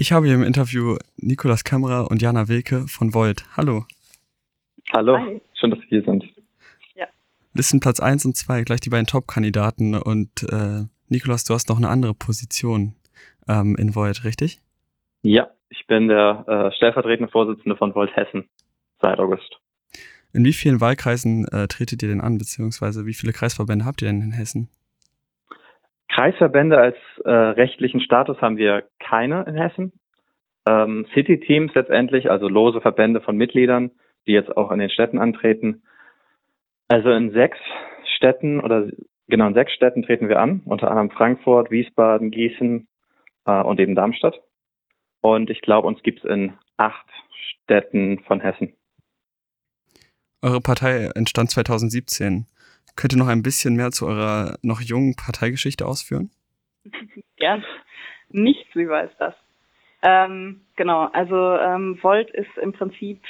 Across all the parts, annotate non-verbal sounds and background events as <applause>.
Ich habe hier im Interview Nikolas Kammerer und Jana Wilke von Volt. Hallo. Hallo, Hi. schön, dass Sie hier sind. Ja. Listenplatz 1 und 2, gleich die beiden Top-Kandidaten. Und äh, Nikolas, du hast noch eine andere Position ähm, in Volt, richtig? Ja, ich bin der äh, stellvertretende Vorsitzende von Volt Hessen seit August. In wie vielen Wahlkreisen äh, tretet ihr denn an, beziehungsweise wie viele Kreisverbände habt ihr denn in Hessen? Kreisverbände als äh, rechtlichen Status haben wir keine in Hessen. Ähm, City-Teams letztendlich, also lose Verbände von Mitgliedern, die jetzt auch in den Städten antreten. Also in sechs Städten oder genau in sechs Städten treten wir an, unter anderem Frankfurt, Wiesbaden, Gießen äh, und eben Darmstadt. Und ich glaube, uns gibt es in acht Städten von Hessen. Eure Partei entstand 2017. Könnt ihr noch ein bisschen mehr zu eurer noch jungen Parteigeschichte ausführen? <laughs> Gern. Nichts über als das. Ähm, genau, also ähm, Volt ist im Prinzip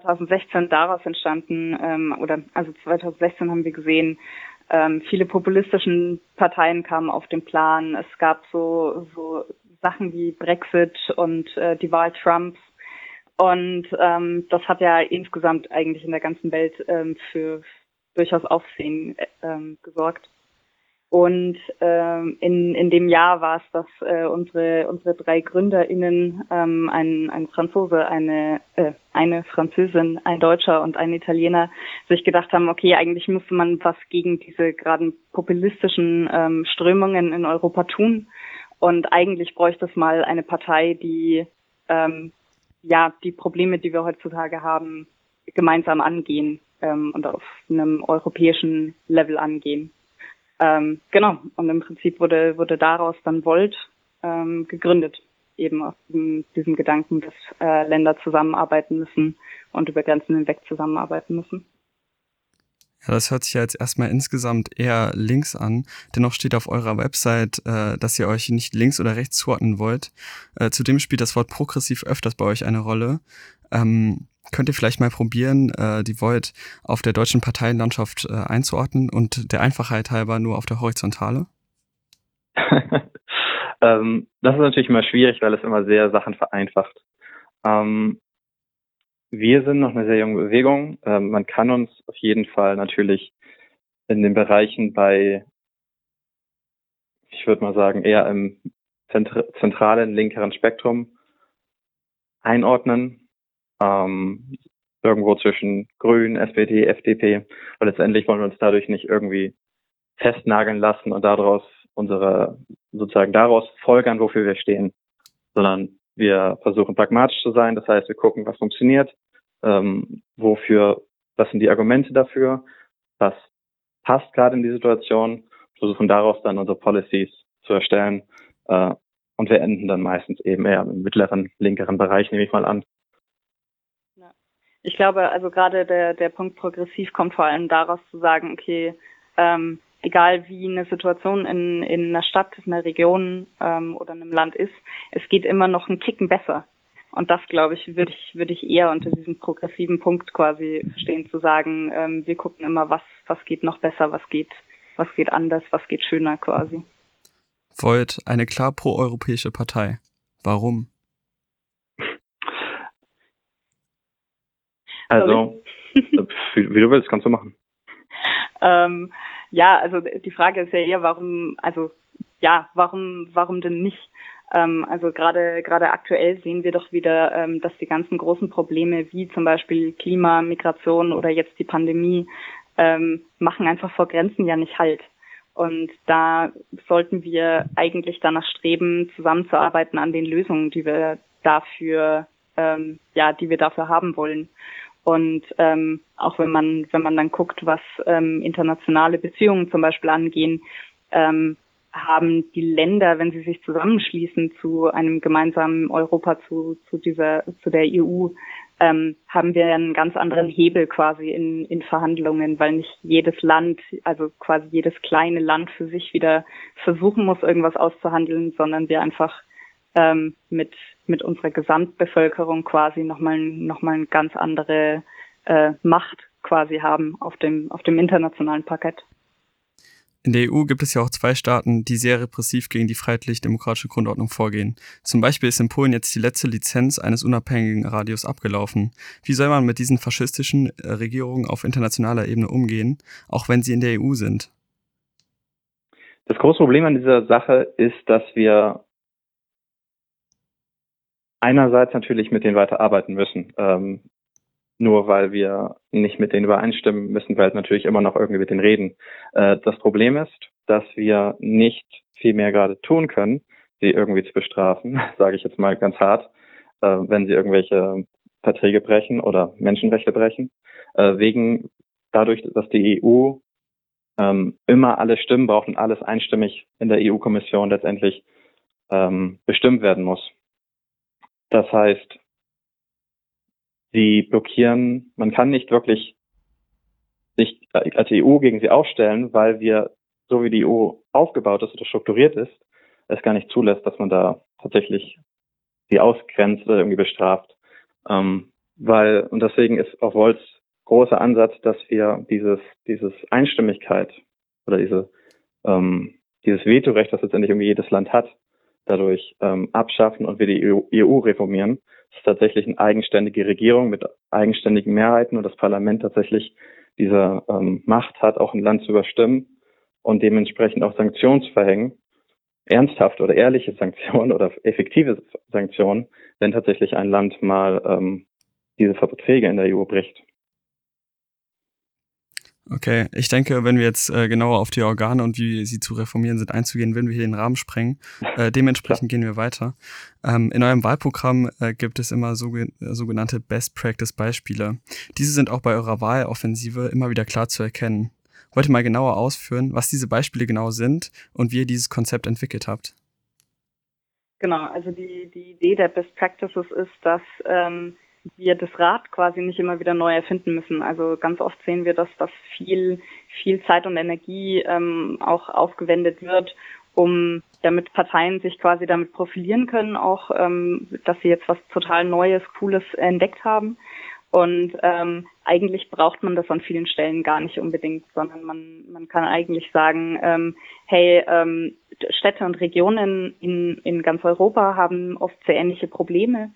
2016 daraus entstanden, ähm, oder also 2016 haben wir gesehen, ähm, viele populistischen Parteien kamen auf den Plan. Es gab so, so Sachen wie Brexit und äh, die Wahl Trumps. Und ähm, das hat ja insgesamt eigentlich in der ganzen Welt ähm, für durchaus Aufsehen ähm, gesorgt. Und ähm, in, in dem Jahr war es, dass äh, unsere, unsere drei GründerInnen, ähm, ein, ein Franzose, eine, äh, eine Französin, ein Deutscher und ein Italiener, sich gedacht haben, okay, eigentlich müsste man was gegen diese gerade populistischen ähm, Strömungen in Europa tun. Und eigentlich bräuchte es mal eine Partei, die ähm, ja die Probleme, die wir heutzutage haben, gemeinsam angehen ähm, und auf einem europäischen Level angehen. Ähm, genau, und im Prinzip wurde, wurde daraus dann Volt ähm, gegründet, eben aus diesem, Gedanken, dass äh, Länder zusammenarbeiten müssen und über Grenzen hinweg zusammenarbeiten müssen. Ja, das hört sich ja jetzt erstmal insgesamt eher links an. Dennoch steht auf eurer Website, äh, dass ihr euch nicht links oder rechts zuordnen wollt. Äh, zudem spielt das Wort progressiv öfters bei euch eine Rolle. Ähm, könnt ihr vielleicht mal probieren, äh, die Void auf der deutschen Parteienlandschaft äh, einzuordnen und der Einfachheit halber nur auf der Horizontale? <laughs> ähm, das ist natürlich immer schwierig, weil es immer sehr Sachen vereinfacht. Ähm, wir sind noch eine sehr junge Bewegung. Ähm, man kann uns auf jeden Fall natürlich in den Bereichen bei, ich würde mal sagen, eher im zentralen linkeren Spektrum einordnen ähm, irgendwo zwischen Grün, SPD, FDP. Und letztendlich wollen wir uns dadurch nicht irgendwie festnageln lassen und daraus unsere, sozusagen daraus folgern, wofür wir stehen, sondern wir versuchen pragmatisch zu sein. Das heißt, wir gucken, was funktioniert, ähm, wofür, was sind die Argumente dafür, was passt gerade in die Situation, versuchen daraus dann unsere Policies zu erstellen. Äh, und wir enden dann meistens eben eher im mittleren, linkeren Bereich, nehme ich mal an. Ich glaube, also gerade der, der Punkt progressiv kommt vor allem daraus zu sagen, okay, ähm, egal wie eine Situation in, in einer Stadt, in einer Region ähm, oder in einem Land ist, es geht immer noch einen Ticken besser. Und das, glaube ich, würde ich, würde ich eher unter diesem progressiven Punkt quasi verstehen, zu sagen, ähm, wir gucken immer, was, was geht noch besser, was geht, was geht anders, was geht schöner quasi. Volt eine klar proeuropäische Partei. Warum? Also, wie, wie, du willst, kannst du machen. Ähm, ja, also die Frage ist ja eher, warum, also ja, warum, warum denn nicht? Ähm, also gerade gerade aktuell sehen wir doch wieder, ähm, dass die ganzen großen Probleme wie zum Beispiel Klima, Migration oder jetzt die Pandemie ähm, machen einfach vor Grenzen ja nicht halt. Und da sollten wir eigentlich danach streben, zusammenzuarbeiten an den Lösungen, die wir dafür, ähm, ja, die wir dafür haben wollen. Und ähm, auch wenn man, wenn man dann guckt, was ähm, internationale Beziehungen zum Beispiel angehen, ähm, haben die Länder, wenn sie sich zusammenschließen zu einem gemeinsamen Europa, zu, zu dieser, zu der EU, ähm, haben wir einen ganz anderen Hebel quasi in, in Verhandlungen, weil nicht jedes Land, also quasi jedes kleine Land für sich wieder versuchen muss, irgendwas auszuhandeln, sondern wir einfach ähm, mit, mit unserer Gesamtbevölkerung quasi nochmal noch mal eine ganz andere äh, Macht quasi haben auf dem, auf dem internationalen Parkett. In der EU gibt es ja auch zwei Staaten, die sehr repressiv gegen die freiheitlich-demokratische Grundordnung vorgehen. Zum Beispiel ist in Polen jetzt die letzte Lizenz eines unabhängigen Radios abgelaufen. Wie soll man mit diesen faschistischen äh, Regierungen auf internationaler Ebene umgehen, auch wenn sie in der EU sind? Das große Problem an dieser Sache ist, dass wir einerseits natürlich mit denen weiterarbeiten müssen. Ähm, nur weil wir nicht mit denen übereinstimmen, müssen wir halt natürlich immer noch irgendwie mit denen reden. Äh, das Problem ist, dass wir nicht viel mehr gerade tun können, sie irgendwie zu bestrafen, <laughs> sage ich jetzt mal ganz hart, äh, wenn sie irgendwelche Verträge brechen oder Menschenrechte brechen, äh, wegen dadurch, dass die EU ähm, immer alle Stimmen braucht und alles einstimmig in der EU-Kommission letztendlich ähm, bestimmt werden muss. Das heißt, sie blockieren, man kann nicht wirklich sich als EU gegen sie aufstellen, weil wir, so wie die EU aufgebaut ist oder strukturiert ist, es gar nicht zulässt, dass man da tatsächlich sie ausgrenzt oder irgendwie bestraft. Ähm, weil, und deswegen ist auch Volts großer Ansatz, dass wir dieses, dieses Einstimmigkeit oder diese, ähm, dieses Vetorecht, das letztendlich irgendwie jedes Land hat, dadurch ähm, abschaffen und wir die EU, EU reformieren. Es ist tatsächlich eine eigenständige Regierung mit eigenständigen Mehrheiten und das Parlament tatsächlich diese ähm, Macht hat, auch ein Land zu überstimmen und dementsprechend auch Sanktionen zu verhängen, ernsthafte oder ehrliche Sanktionen oder effektive Sanktionen, wenn tatsächlich ein Land mal ähm, diese Verträge in der EU bricht. Okay, ich denke, wenn wir jetzt äh, genauer auf die Organe und wie sie zu reformieren sind einzugehen, würden wir hier den Rahmen sprengen. Äh, dementsprechend gehen wir weiter. Ähm, in eurem Wahlprogramm äh, gibt es immer so, sogenannte Best Practice Beispiele. Diese sind auch bei eurer Wahloffensive immer wieder klar zu erkennen. Wollt ihr mal genauer ausführen, was diese Beispiele genau sind und wie ihr dieses Konzept entwickelt habt? Genau, also die, die Idee der Best Practices ist, dass ähm, wir das Rad quasi nicht immer wieder neu erfinden müssen. Also ganz oft sehen wir, dass das viel, viel Zeit und Energie ähm, auch aufgewendet wird, um damit Parteien sich quasi damit profilieren können, auch ähm, dass sie jetzt was total Neues, Cooles entdeckt haben. Und ähm, eigentlich braucht man das an vielen Stellen gar nicht unbedingt, sondern man, man kann eigentlich sagen, ähm, hey, ähm, Städte und Regionen in, in ganz Europa haben oft sehr ähnliche Probleme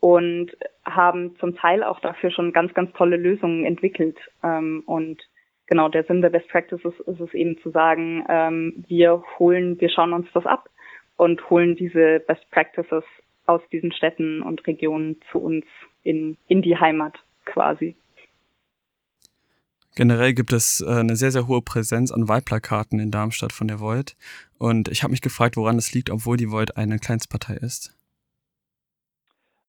und haben zum Teil auch dafür schon ganz, ganz tolle Lösungen entwickelt. Ähm, und genau der Sinn der Best Practices ist es eben zu sagen, ähm, wir holen, wir schauen uns das ab und holen diese Best Practices aus diesen Städten und Regionen zu uns in, in die Heimat quasi. Generell gibt es äh, eine sehr, sehr hohe Präsenz an Wahlplakaten in Darmstadt von der Volt. Und ich habe mich gefragt, woran es liegt, obwohl die Volt eine Kleinstpartei ist.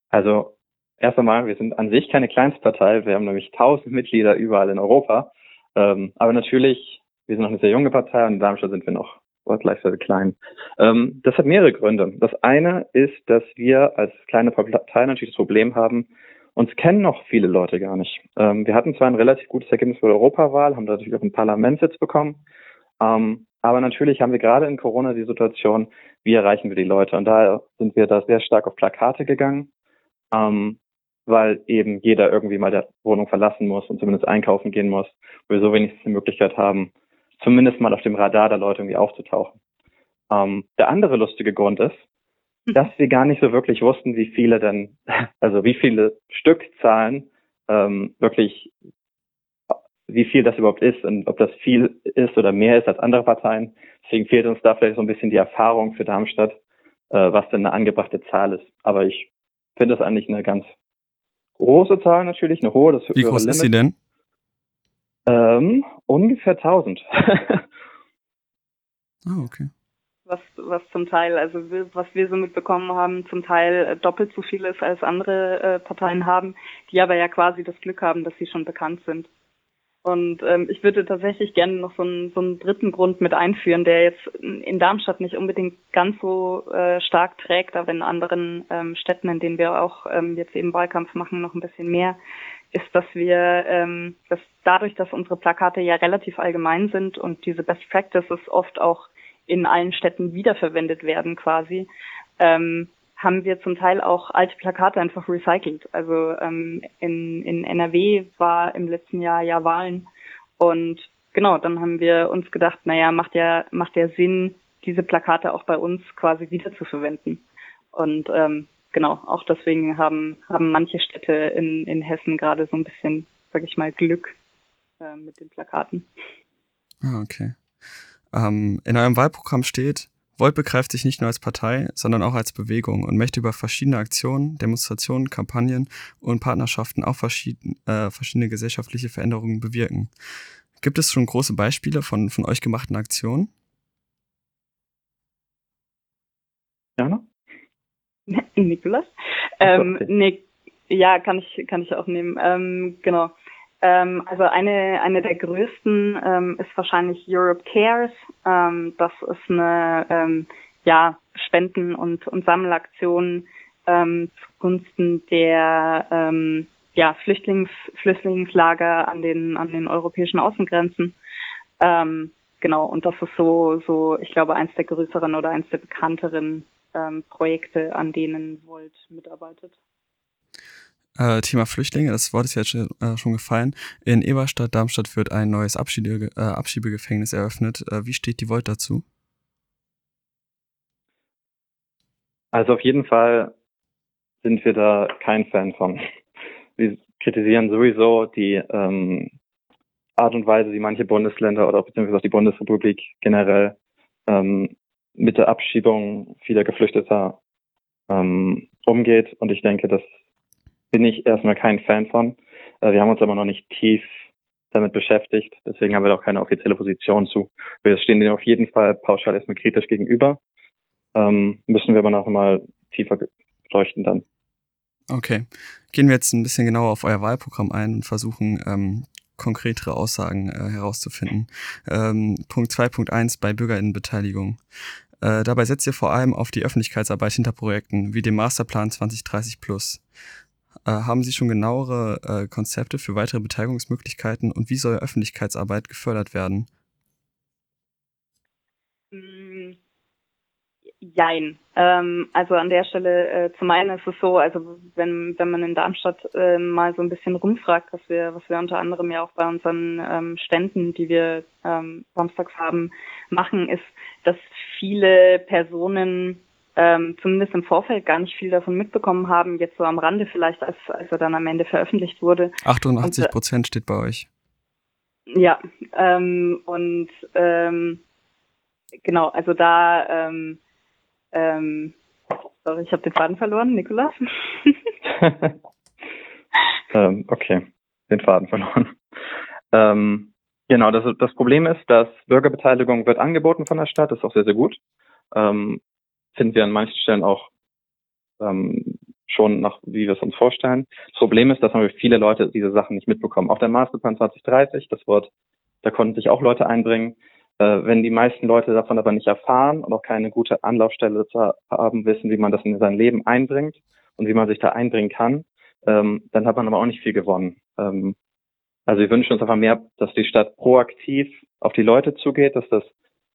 Also erst einmal, wir sind an sich keine Kleinstpartei. Wir haben nämlich tausend Mitglieder überall in Europa. Ähm, aber natürlich, wir sind noch eine sehr junge Partei und in Darmstadt sind wir noch wortgleichsweise klein. Ähm, das hat mehrere Gründe. Das eine ist, dass wir als kleine Partei natürlich das Problem haben, uns kennen noch viele Leute gar nicht. Ähm, wir hatten zwar ein relativ gutes Ergebnis für die Europawahl, haben natürlich auch einen Parlamentssitz bekommen, ähm, aber natürlich haben wir gerade in Corona die Situation, wie erreichen wir die Leute? Und da sind wir da sehr stark auf Plakate gegangen ähm, weil eben jeder irgendwie mal der Wohnung verlassen muss und zumindest einkaufen gehen muss, wo wir so wenigstens die Möglichkeit haben, zumindest mal auf dem Radar der Leute irgendwie aufzutauchen. Ähm, der andere lustige Grund ist, hm. dass wir gar nicht so wirklich wussten, wie viele denn, <laughs> also wie viele Stückzahlen ähm, wirklich, wie viel das überhaupt ist und ob das viel ist oder mehr ist als andere Parteien. Deswegen fehlt uns da vielleicht so ein bisschen die Erfahrung für Darmstadt, äh, was denn eine angebrachte Zahl ist. Aber ich finde das eigentlich eine ganz große Zahl natürlich, eine hohe. Das Wie groß Limit. ist sie denn? Ähm, ungefähr 1000. <laughs> ah, okay. Was, was zum Teil, also was wir so mitbekommen haben, zum Teil äh, doppelt so viel ist, als andere äh, Parteien haben, die aber ja quasi das Glück haben, dass sie schon bekannt sind. Und ähm, ich würde tatsächlich gerne noch so einen, so einen dritten Grund mit einführen, der jetzt in Darmstadt nicht unbedingt ganz so äh, stark trägt, aber in anderen ähm, Städten, in denen wir auch ähm, jetzt eben Wahlkampf machen, noch ein bisschen mehr, ist, dass wir, ähm, dass dadurch, dass unsere Plakate ja relativ allgemein sind und diese Best Practices oft auch in allen Städten wiederverwendet werden quasi, ähm, haben wir zum Teil auch alte Plakate einfach recycelt. Also ähm, in, in NRW war im letzten Jahr ja Wahlen und genau, dann haben wir uns gedacht, naja, macht ja, macht ja Sinn, diese Plakate auch bei uns quasi wieder zu verwenden. Und ähm, genau, auch deswegen haben, haben manche Städte in, in Hessen gerade so ein bisschen, sag ich mal, Glück äh, mit den Plakaten. Ah, okay. Ähm, in eurem Wahlprogramm steht, Volt begreift sich nicht nur als Partei, sondern auch als Bewegung und möchte über verschiedene Aktionen, Demonstrationen, Kampagnen und Partnerschaften auch verschieden, äh, verschiedene gesellschaftliche Veränderungen bewirken. Gibt es schon große Beispiele von, von euch gemachten Aktionen? Ja. <laughs> Nikolas? Ähm, nee, ja, kann ich, kann ich auch nehmen. Ähm, genau. Ähm, also eine, eine der größten ähm, ist wahrscheinlich Europe Cares. Ähm, das ist eine ähm, ja, Spenden- und, und Sammelaktion ähm, zugunsten der ähm, ja, Flüchtlings, Flüchtlingslager an den, an den europäischen Außengrenzen. Genau, und das ist so, so, ich glaube, eins der größeren oder eins der bekannteren Projekte, an denen Volt mitarbeitet. Äh, Thema Flüchtlinge, das Wort ist jetzt schon, äh, schon gefallen. In Eberstadt, Darmstadt wird ein neues Abschiebe, äh, Abschiebegefängnis eröffnet. Äh, wie steht die Volt dazu? Also auf jeden Fall sind wir da kein Fan von. Wir kritisieren sowieso die ähm, Art und Weise, wie manche Bundesländer oder beziehungsweise auch die Bundesrepublik generell ähm, mit der Abschiebung vieler Geflüchteter ähm, umgeht. Und ich denke, das bin ich erstmal kein Fan von. Äh, wir haben uns aber noch nicht tief damit beschäftigt. Deswegen haben wir auch keine offizielle Position zu. Wir stehen dem auf jeden Fall pauschal erstmal kritisch gegenüber. Ähm, müssen wir aber noch mal tiefer leuchten dann. Okay. Gehen wir jetzt ein bisschen genauer auf euer Wahlprogramm ein und versuchen, ähm, konkretere Aussagen äh, herauszufinden. Ähm, Punkt 2.1 bei Bürgerinnenbeteiligung. Äh, dabei setzt ihr vor allem auf die Öffentlichkeitsarbeit hinter Projekten wie dem Masterplan 2030 Plus. Äh, haben Sie schon genauere äh, Konzepte für weitere Beteiligungsmöglichkeiten und wie soll Öffentlichkeitsarbeit gefördert werden? Mm, jein. Ähm, also an der Stelle, äh, zum einen ist es so, also wenn, wenn man in Darmstadt äh, mal so ein bisschen rumfragt, was wir, was wir unter anderem ja auch bei unseren ähm, Ständen, die wir ähm, samstags haben, machen, ist, dass viele Personen ähm, zumindest im Vorfeld gar nicht viel davon mitbekommen haben, jetzt so am Rande vielleicht, als, als er dann am Ende veröffentlicht wurde. 88 Prozent steht bei euch. Ja, ähm, und ähm, genau, also da, ähm, ähm, sorry, ich habe den Faden verloren, Nikolas. <laughs> ähm, okay, den Faden verloren. Ähm, genau, das, das Problem ist, dass Bürgerbeteiligung wird angeboten von der Stadt, das ist auch sehr, sehr gut. Ähm, finden wir an manchen Stellen auch ähm, schon nach, wie wir es uns vorstellen. Das Problem ist, dass viele Leute diese Sachen nicht mitbekommen. Auch der Masterplan 2030, das Wort, da konnten sich auch Leute einbringen. Äh, wenn die meisten Leute davon aber nicht erfahren und auch keine gute Anlaufstelle zu haben, wissen, wie man das in sein Leben einbringt und wie man sich da einbringen kann, ähm, dann hat man aber auch nicht viel gewonnen. Ähm, also wir wünschen uns einfach mehr, dass die Stadt proaktiv auf die Leute zugeht, dass das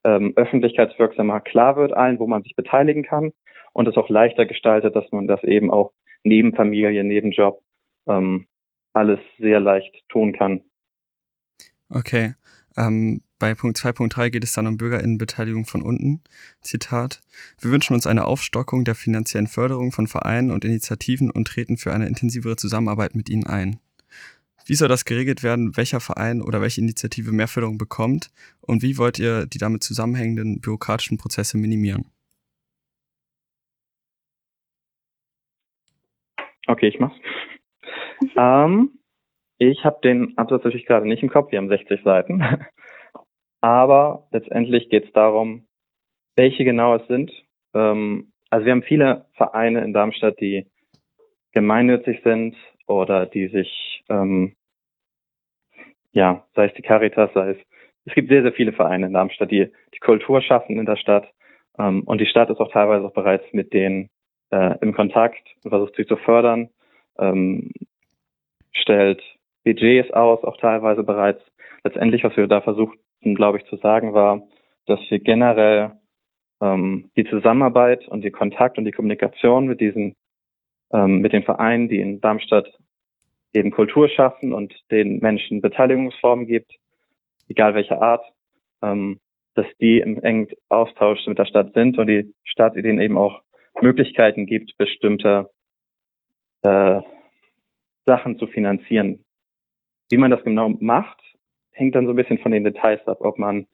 ähm, öffentlichkeitswirksamer klar wird allen, wo man sich beteiligen kann und es auch leichter gestaltet, dass man das eben auch neben Familie, neben Job ähm, alles sehr leicht tun kann. Okay. Ähm, bei Punkt 2.3 geht es dann um Bürgerinnenbeteiligung von unten. Zitat. Wir wünschen uns eine Aufstockung der finanziellen Förderung von Vereinen und Initiativen und treten für eine intensivere Zusammenarbeit mit ihnen ein. Wie soll das geregelt werden, welcher Verein oder welche Initiative mehr Förderung bekommt und wie wollt ihr die damit zusammenhängenden bürokratischen Prozesse minimieren? Okay, ich mach's. <laughs> ähm, ich habe den Absatz natürlich gerade nicht im Kopf, wir haben 60 Seiten. <laughs> Aber letztendlich geht es darum, welche genau es sind. Ähm, also wir haben viele Vereine in Darmstadt, die gemeinnützig sind oder die sich ähm, ja, sei es die Caritas, sei es, es gibt sehr, sehr viele Vereine in Darmstadt, die die Kultur schaffen in der Stadt. Ähm, und die Stadt ist auch teilweise auch bereits mit denen äh, im Kontakt und versucht sie zu fördern, ähm, stellt Budgets aus, auch teilweise bereits. Letztendlich, was wir da versuchten, glaube ich, zu sagen, war, dass wir generell ähm, die Zusammenarbeit und die Kontakt und die Kommunikation mit diesen, ähm, mit den Vereinen, die in Darmstadt eben Kultur schaffen und den Menschen Beteiligungsformen gibt, egal welcher Art, ähm, dass die im engen Austausch mit der Stadt sind und die Stadt ihnen eben auch Möglichkeiten gibt, bestimmte äh, Sachen zu finanzieren. Wie man das genau macht, hängt dann so ein bisschen von den Details ab, ob man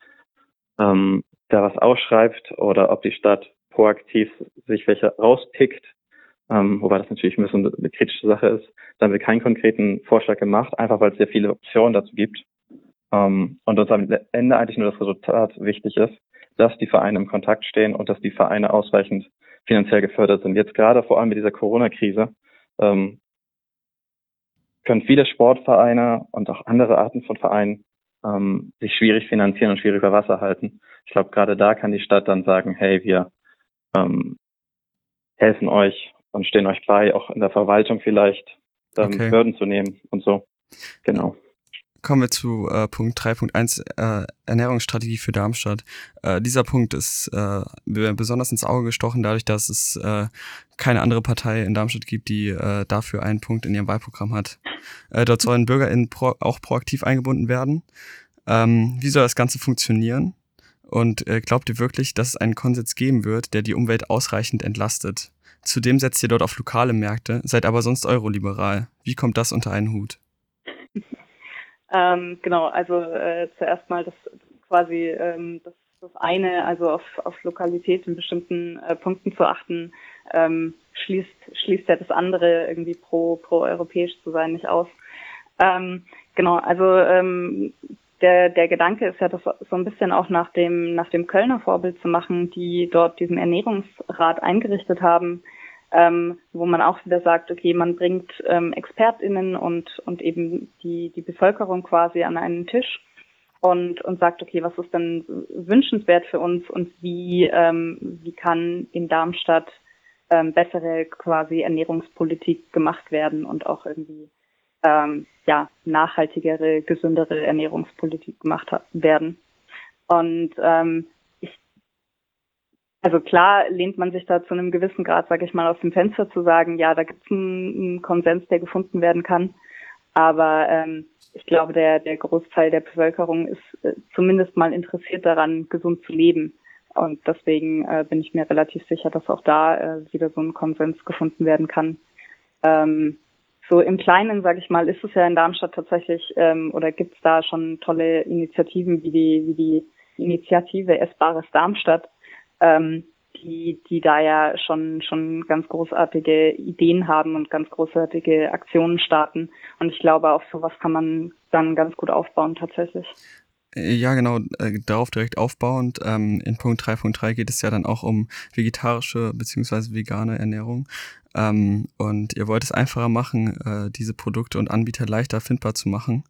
ähm, da was ausschreibt oder ob die Stadt proaktiv sich welche rauspickt, ähm, wobei das natürlich ein bisschen eine kritische Sache ist. Da haben wir keinen konkreten Vorschlag gemacht, einfach weil es sehr viele Optionen dazu gibt. Ähm, und uns am Ende eigentlich nur das Resultat wichtig ist, dass die Vereine im Kontakt stehen und dass die Vereine ausreichend finanziell gefördert sind. Jetzt gerade vor allem mit dieser Corona-Krise ähm, können viele Sportvereine und auch andere Arten von Vereinen ähm, sich schwierig finanzieren und schwierig über Wasser halten. Ich glaube, gerade da kann die Stadt dann sagen, hey, wir ähm, helfen euch und stehen euch bei, auch in der Verwaltung vielleicht ähm, okay. Hürden zu nehmen und so. Genau. Kommen wir zu äh, Punkt 3.1 äh, Ernährungsstrategie für Darmstadt. Äh, dieser Punkt ist äh, besonders ins Auge gestochen, dadurch, dass es äh, keine andere Partei in Darmstadt gibt, die äh, dafür einen Punkt in ihrem Wahlprogramm hat. Äh, dort sollen BürgerInnen pro auch proaktiv eingebunden werden. Ähm, wie soll das Ganze funktionieren? Und äh, glaubt ihr wirklich, dass es einen Konsens geben wird, der die Umwelt ausreichend entlastet? Zudem setzt ihr dort auf lokale Märkte, seid aber sonst euroliberal. Wie kommt das unter einen Hut? <laughs> Ähm, genau, also äh, zuerst mal das quasi ähm, das, das eine, also auf, auf Lokalität in bestimmten äh, Punkten zu achten, ähm, schließt, schließt ja das andere irgendwie pro, pro europäisch zu sein nicht aus. Ähm, genau, also ähm, der, der Gedanke ist ja, das so ein bisschen auch nach dem, nach dem Kölner Vorbild zu machen, die dort diesen Ernährungsrat eingerichtet haben, ähm, wo man auch wieder sagt, okay, man bringt ähm, ExpertInnen und, und eben die, die Bevölkerung quasi an einen Tisch und, und sagt, okay, was ist denn wünschenswert für uns und wie, ähm, wie kann in Darmstadt ähm, bessere quasi Ernährungspolitik gemacht werden und auch irgendwie ähm, ja, nachhaltigere, gesündere Ernährungspolitik gemacht werden. Und ähm, also klar lehnt man sich da zu einem gewissen Grad, sage ich mal, aus dem Fenster zu sagen, ja, da gibt es einen, einen, Konsens, der gefunden werden kann. Aber ähm, ich glaube, der, der Großteil der Bevölkerung ist äh, zumindest mal interessiert daran, gesund zu leben. Und deswegen äh, bin ich mir relativ sicher, dass auch da äh, wieder so ein Konsens gefunden werden kann. Ähm, so im Kleinen, sage ich mal, ist es ja in Darmstadt tatsächlich ähm, oder gibt es da schon tolle Initiativen wie die, wie die Initiative Essbares Darmstadt, ähm, die, die da ja schon, schon ganz großartige Ideen haben und ganz großartige Aktionen starten. Und ich glaube, auf sowas kann man dann ganz gut aufbauen tatsächlich. Ja, genau, äh, darauf direkt aufbauend. Ähm, in Punkt 3.3 geht es ja dann auch um vegetarische beziehungsweise vegane Ernährung. Ähm, und ihr wollt es einfacher machen, äh, diese Produkte und Anbieter leichter findbar zu machen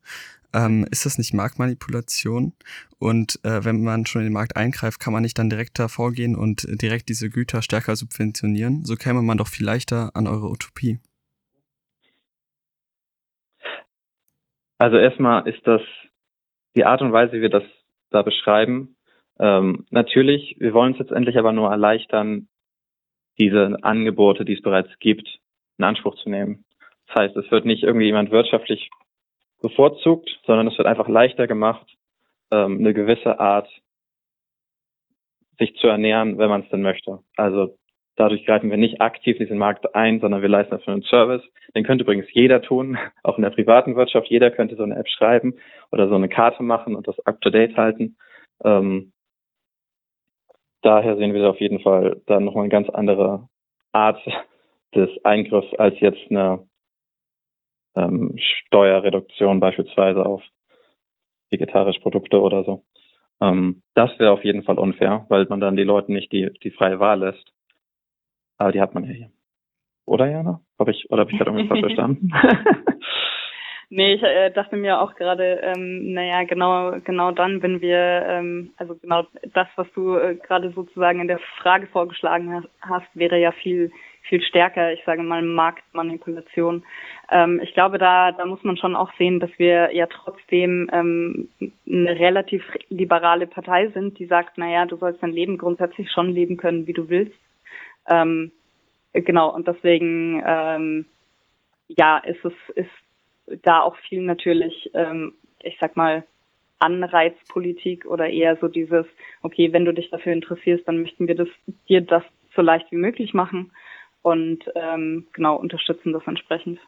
ähm, ist das nicht Marktmanipulation? Und äh, wenn man schon in den Markt eingreift, kann man nicht dann direkt da vorgehen und direkt diese Güter stärker subventionieren? So käme man doch viel leichter an eure Utopie. Also erstmal ist das die Art und Weise, wie wir das da beschreiben. Ähm, natürlich, wir wollen es jetzt endlich aber nur erleichtern, diese Angebote, die es bereits gibt, in Anspruch zu nehmen. Das heißt, es wird nicht irgendwie jemand wirtschaftlich bevorzugt, sondern es wird einfach leichter gemacht, ähm, eine gewisse Art sich zu ernähren, wenn man es denn möchte. Also dadurch greifen wir nicht aktiv diesen Markt ein, sondern wir leisten dafür einen Service. Den könnte übrigens jeder tun, <laughs> auch in der privaten Wirtschaft. Jeder könnte so eine App schreiben oder so eine Karte machen und das up-to-date halten. Ähm, daher sehen wir auf jeden Fall dann nochmal eine ganz andere Art des Eingriffs als jetzt eine ähm, Steuerreduktion beispielsweise auf vegetarische Produkte oder so. Ähm, das wäre auf jeden Fall unfair, weil man dann die Leute nicht die, die freie Wahl lässt. Aber die hat man ja hier. Oder Jana? Hab ich, oder habe ich gerade irgendwas verstanden? <laughs> Nee, ich äh, dachte mir auch gerade, ähm, naja, genau, genau dann, wenn wir, ähm, also genau das, was du äh, gerade sozusagen in der Frage vorgeschlagen hast, wäre ja viel, viel stärker, ich sage mal, Marktmanipulation. Ähm, ich glaube, da, da muss man schon auch sehen, dass wir ja trotzdem ähm, eine relativ liberale Partei sind, die sagt, naja, du sollst dein Leben grundsätzlich schon leben können, wie du willst. Ähm, genau, und deswegen, ähm, ja, ist es, ist da auch viel natürlich, ähm, ich sag mal, Anreizpolitik oder eher so dieses, okay, wenn du dich dafür interessierst, dann möchten wir das, dir das so leicht wie möglich machen und ähm, genau unterstützen das entsprechend.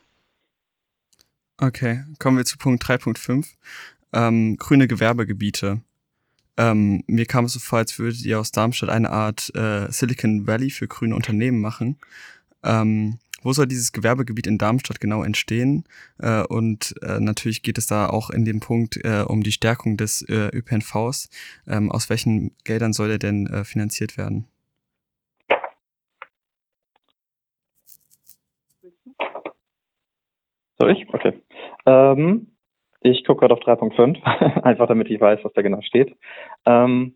Okay, kommen wir zu Punkt 3.5. Ähm, grüne Gewerbegebiete. Ähm, mir kam es so vor, als würdet ihr aus Darmstadt eine Art äh, Silicon Valley für grüne Unternehmen machen. Ähm, wo soll dieses Gewerbegebiet in Darmstadt genau entstehen? Äh, und äh, natürlich geht es da auch in dem Punkt äh, um die Stärkung des äh, ÖPNVs. Ähm, aus welchen Geldern soll er denn äh, finanziert werden? Soll ich? Okay. Ähm, ich gucke gerade auf 3.5, <laughs> einfach damit ich weiß, was da genau steht. Ähm,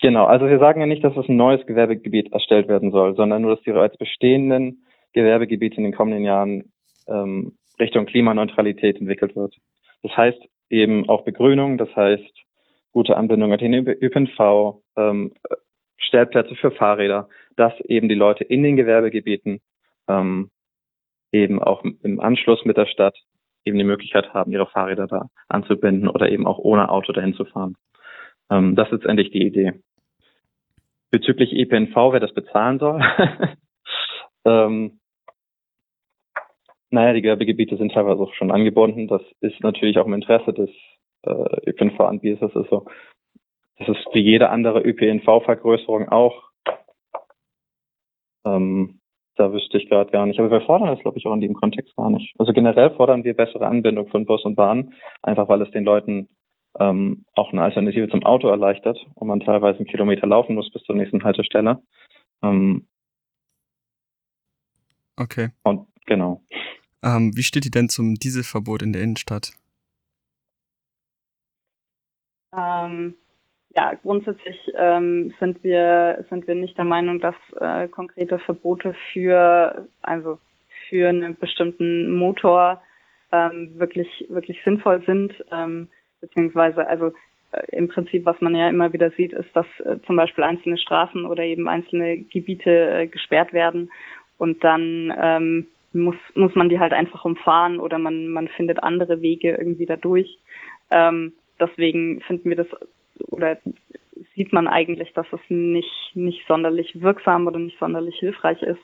genau, also wir sagen ja nicht, dass es ein neues Gewerbegebiet erstellt werden soll, sondern nur, dass die bereits bestehenden Gewerbegebiete in den kommenden Jahren ähm, Richtung Klimaneutralität entwickelt wird. Das heißt eben auch Begrünung, das heißt gute Anbindung an den ÖPNV, ähm, Stellplätze für Fahrräder, dass eben die Leute in den Gewerbegebieten ähm, eben auch im Anschluss mit der Stadt eben die Möglichkeit haben, ihre Fahrräder da anzubinden oder eben auch ohne Auto dahin zu fahren. Ähm, das ist letztendlich die Idee. Bezüglich ÖPNV, wer das bezahlen soll. <laughs> ähm, naja, die Gewerbegebiete sind teilweise auch schon angebunden. Das ist natürlich auch im Interesse des äh, ÖPNV-Anbieters. Das ist so, das ist wie jede andere ÖPNV-Vergrößerung auch ähm, da wüsste ich gerade gar nicht. Aber wir fordern das, glaube ich, auch in dem Kontext gar nicht. Also generell fordern wir bessere Anbindung von Bus und Bahn, einfach weil es den Leuten ähm, auch eine Alternative zum Auto erleichtert und man teilweise einen Kilometer laufen muss bis zur nächsten Haltestelle. Ähm, okay. Und genau. Ähm, wie steht die denn zum Dieselverbot in der Innenstadt? Ähm, ja, grundsätzlich ähm, sind wir sind wir nicht der Meinung, dass äh, konkrete Verbote für also für einen bestimmten Motor ähm, wirklich wirklich sinnvoll sind, ähm, beziehungsweise also äh, im Prinzip, was man ja immer wieder sieht, ist, dass äh, zum Beispiel einzelne Straßen oder eben einzelne Gebiete äh, gesperrt werden und dann ähm, muss muss man die halt einfach umfahren oder man man findet andere Wege irgendwie dadurch. Ähm, deswegen finden wir das oder sieht man eigentlich, dass es nicht, nicht sonderlich wirksam oder nicht sonderlich hilfreich ist.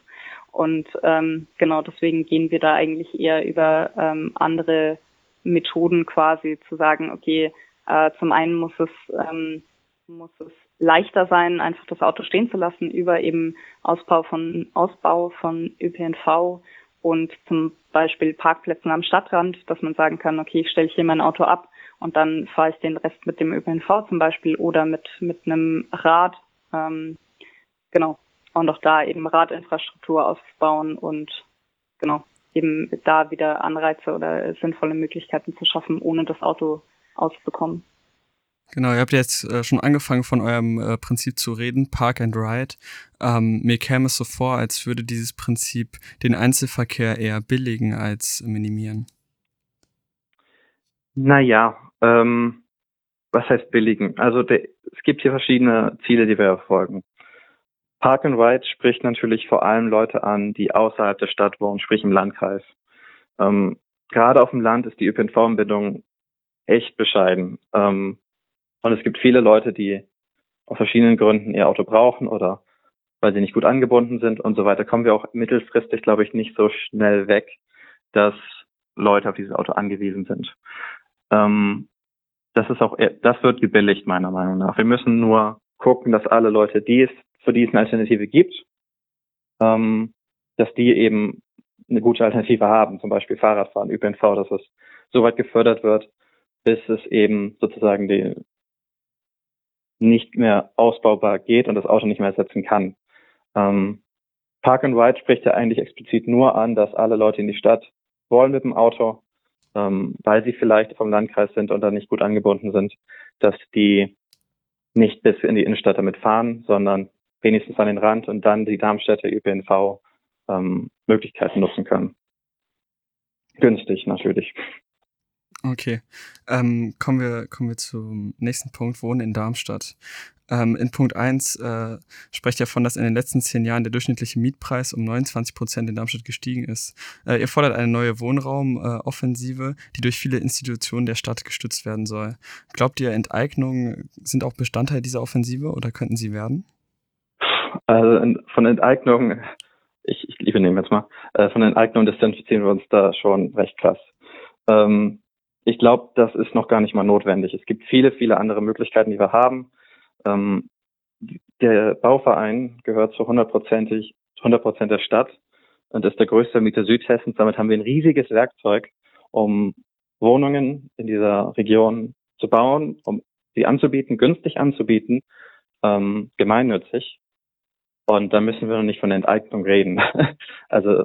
Und ähm, genau deswegen gehen wir da eigentlich eher über ähm, andere Methoden quasi zu sagen, okay, äh, zum einen muss es, ähm, muss es leichter sein, einfach das Auto stehen zu lassen über eben Ausbau von Ausbau von ÖPNV und zum Beispiel Parkplätzen am Stadtrand, dass man sagen kann, okay, ich stelle hier mein Auto ab und dann fahre ich den Rest mit dem ÖPNV zum Beispiel oder mit, mit einem Rad. Ähm, genau. Und auch da eben Radinfrastruktur ausbauen und genau, eben da wieder Anreize oder sinnvolle Möglichkeiten zu schaffen, ohne das Auto auszubekommen. Genau, ihr habt jetzt äh, schon angefangen von eurem äh, Prinzip zu reden, Park and Ride. Ähm, mir käme es so vor, als würde dieses Prinzip den Einzelverkehr eher billigen als minimieren. Naja, ähm, was heißt billigen? Also der, es gibt hier verschiedene Ziele, die wir verfolgen. Park and Ride spricht natürlich vor allem Leute an, die außerhalb der Stadt wohnen, sprich im Landkreis. Ähm, gerade auf dem Land ist die ÖPNV-Anbindung echt bescheiden. Ähm, und es gibt viele Leute, die aus verschiedenen Gründen ihr Auto brauchen oder weil sie nicht gut angebunden sind und so weiter. Kommen wir auch mittelfristig, glaube ich, nicht so schnell weg, dass Leute auf dieses Auto angewiesen sind. Ähm, das ist auch, das wird gebilligt, meiner Meinung nach. Wir müssen nur gucken, dass alle Leute, die es, für die es eine Alternative gibt, ähm, dass die eben eine gute Alternative haben, zum Beispiel Fahrradfahren, ÖPNV, dass es so weit gefördert wird, bis es eben sozusagen die nicht mehr ausbaubar geht und das Auto nicht mehr ersetzen kann. Ähm, Park and Ride spricht ja eigentlich explizit nur an, dass alle Leute in die Stadt wollen mit dem Auto ähm, weil sie vielleicht vom Landkreis sind und da nicht gut angebunden sind, dass die nicht bis in die Innenstadt damit fahren, sondern wenigstens an den Rand und dann die Darmstädter ÖPNV ähm, nutzen können. Günstig natürlich. Okay, ähm, kommen wir kommen wir zum nächsten Punkt. Wohnen in Darmstadt. Ähm, in Punkt 1 äh, sprecht ihr davon, dass in den letzten zehn Jahren der durchschnittliche Mietpreis um 29 Prozent in Darmstadt gestiegen ist. Äh, ihr fordert eine neue Wohnraumoffensive, äh, die durch viele Institutionen der Stadt gestützt werden soll. Glaubt ihr, Enteignungen sind auch Bestandteil dieser Offensive oder könnten sie werden? Also von Enteignungen, ich, ich liebe nehmen jetzt mal, äh, von Enteignungen distanzieren wir uns da schon recht krass. Ähm, ich glaube, das ist noch gar nicht mal notwendig. Es gibt viele, viele andere Möglichkeiten, die wir haben. Ähm, der Bauverein gehört zu 100%, 100 der Stadt und ist der größte Mieter Südhessens. Damit haben wir ein riesiges Werkzeug, um Wohnungen in dieser Region zu bauen, um sie anzubieten, günstig anzubieten, ähm, gemeinnützig. Und da müssen wir noch nicht von Enteignung reden. <laughs> also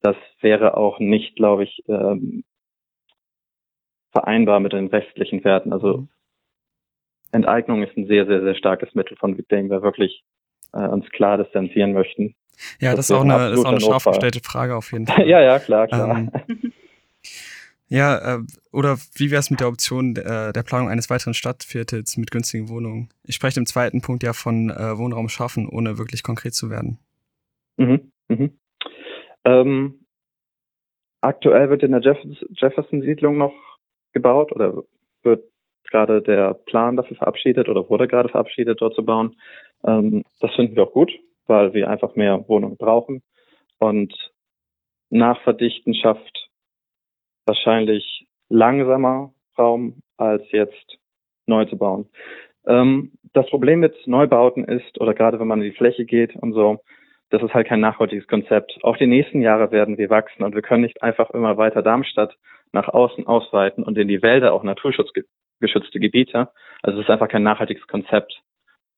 das wäre auch nicht, glaube ich, ähm, vereinbar mit den restlichen Werten. Also mhm. Enteignung ist ein sehr, sehr, sehr starkes Mittel, von dem wir wirklich äh, uns klar distanzieren möchten. Ja, das, das ist auch eine, ist auch eine scharf gestellte Frage auf jeden <laughs> Fall. ja, ja, klar, klar. Ähm, ja, äh, oder wie wäre es mit der Option äh, der Planung eines weiteren Stadtviertels mit günstigen Wohnungen? Ich spreche im zweiten Punkt ja von äh, Wohnraum schaffen, ohne wirklich konkret zu werden. Mhm, mhm. Ähm, aktuell wird in der Jeff Jefferson-Siedlung noch gebaut oder wird gerade der Plan dafür verabschiedet oder wurde gerade verabschiedet, dort zu bauen. Ähm, das finden wir auch gut, weil wir einfach mehr Wohnungen brauchen. Und Nachverdichten schafft wahrscheinlich langsamer Raum als jetzt neu zu bauen. Ähm, das Problem mit Neubauten ist, oder gerade wenn man in die Fläche geht und so, das ist halt kein nachhaltiges Konzept. Auch die nächsten Jahre werden wir wachsen und wir können nicht einfach immer weiter Darmstadt nach außen ausweiten und in die Wälder auch naturschutzgeschützte Gebiete. Also es ist einfach kein nachhaltiges Konzept.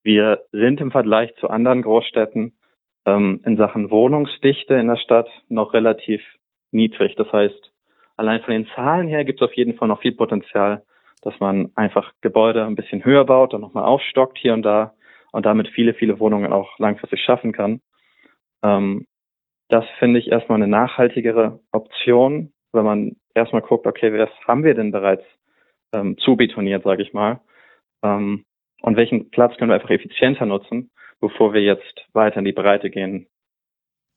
Wir sind im Vergleich zu anderen Großstädten ähm, in Sachen Wohnungsdichte in der Stadt noch relativ niedrig. Das heißt, allein von den Zahlen her gibt es auf jeden Fall noch viel Potenzial, dass man einfach Gebäude ein bisschen höher baut und nochmal aufstockt hier und da und damit viele, viele Wohnungen auch langfristig schaffen kann. Ähm, das finde ich erstmal eine nachhaltigere Option, wenn man erstmal guckt, okay, was haben wir denn bereits ähm, zubetoniert, sage ich mal, ähm, und welchen Platz können wir einfach effizienter nutzen, bevor wir jetzt weiter in die Breite gehen.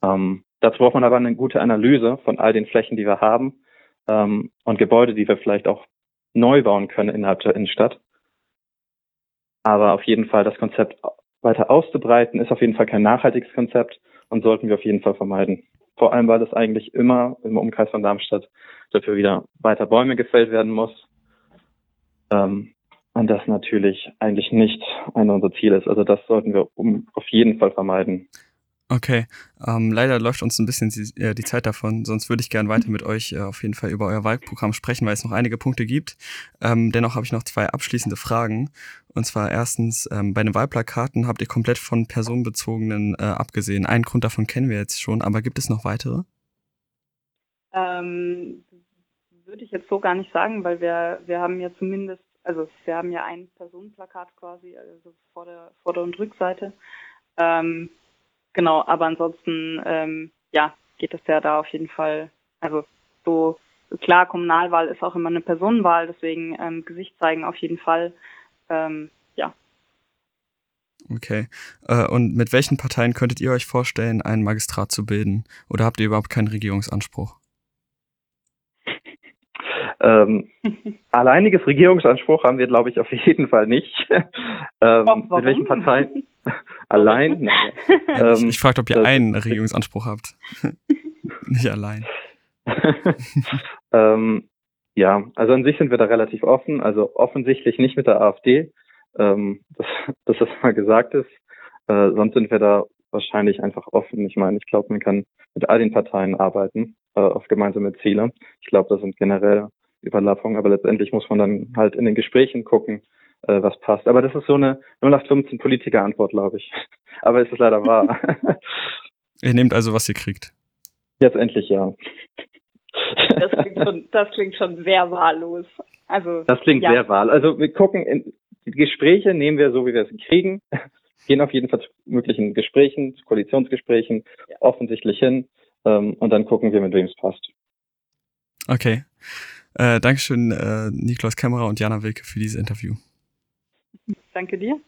Ähm, dazu braucht man aber eine gute Analyse von all den Flächen, die wir haben ähm, und Gebäude, die wir vielleicht auch neu bauen können innerhalb der Innenstadt. Aber auf jeden Fall das Konzept weiter auszubreiten, ist auf jeden Fall kein nachhaltiges Konzept und sollten wir auf jeden Fall vermeiden. Vor allem, weil das eigentlich immer im Umkreis von Darmstadt dafür wieder weiter Bäume gefällt werden muss. Ähm, und das natürlich eigentlich nicht einer unserer Ziele ist. Also das sollten wir um, auf jeden Fall vermeiden. Okay, ähm, leider läuft uns ein bisschen die, äh, die Zeit davon, sonst würde ich gerne weiter mit euch äh, auf jeden Fall über euer Wahlprogramm sprechen, weil es noch einige Punkte gibt. Ähm, dennoch habe ich noch zwei abschließende Fragen. Und zwar erstens, ähm, bei den Wahlplakaten habt ihr komplett von personenbezogenen äh, abgesehen. Einen Grund davon kennen wir jetzt schon, aber gibt es noch weitere? Ähm, würde ich jetzt so gar nicht sagen, weil wir, wir haben ja zumindest, also wir haben ja ein Personenplakat quasi, also vor der Vorder- und Rückseite. Ähm, genau, aber ansonsten, ähm, ja, geht es ja da auf jeden Fall, also so klar, Kommunalwahl ist auch immer eine Personenwahl, deswegen ähm, Gesicht zeigen auf jeden Fall. Ähm, ja. Okay. Äh, und mit welchen Parteien könntet ihr euch vorstellen, einen Magistrat zu bilden? Oder habt ihr überhaupt keinen Regierungsanspruch? Ähm, <laughs> alleiniges Regierungsanspruch haben wir, glaube ich, auf jeden Fall nicht. ähm, mit welchen Parteien? <laughs> allein? <laughs> ähm, ich frage, ob ihr einen Regierungsanspruch habt. nicht allein. ähm, ja, also an sich sind wir da relativ offen. Also offensichtlich nicht mit der AfD, ähm, dass, dass das mal gesagt ist. Äh, sonst sind wir da wahrscheinlich einfach offen. Ich meine, ich glaube, man kann mit all den Parteien arbeiten äh, auf gemeinsame Ziele. Ich glaube, das sind generell Überlappungen, aber letztendlich muss man dann halt in den Gesprächen gucken, äh, was passt. Aber das ist so eine 0815 Politiker-Antwort, glaube ich. <laughs> aber es ist leider wahr. <laughs> ihr nehmt also, was ihr kriegt. Jetzt endlich ja. Das klingt schon, das klingt schon sehr wahllos. Also, das klingt ja. sehr wahl. Also wir gucken, in, die Gespräche nehmen wir so, wie wir es kriegen, <laughs> gehen auf jeden Fall zu möglichen Gesprächen, zu Koalitionsgesprächen, ja. offensichtlich hin ähm, und dann gucken wir, mit wem es passt. Okay. Äh, Dankeschön, äh, Niklas Kämmerer und Jana Wilke für dieses Interview. Danke dir.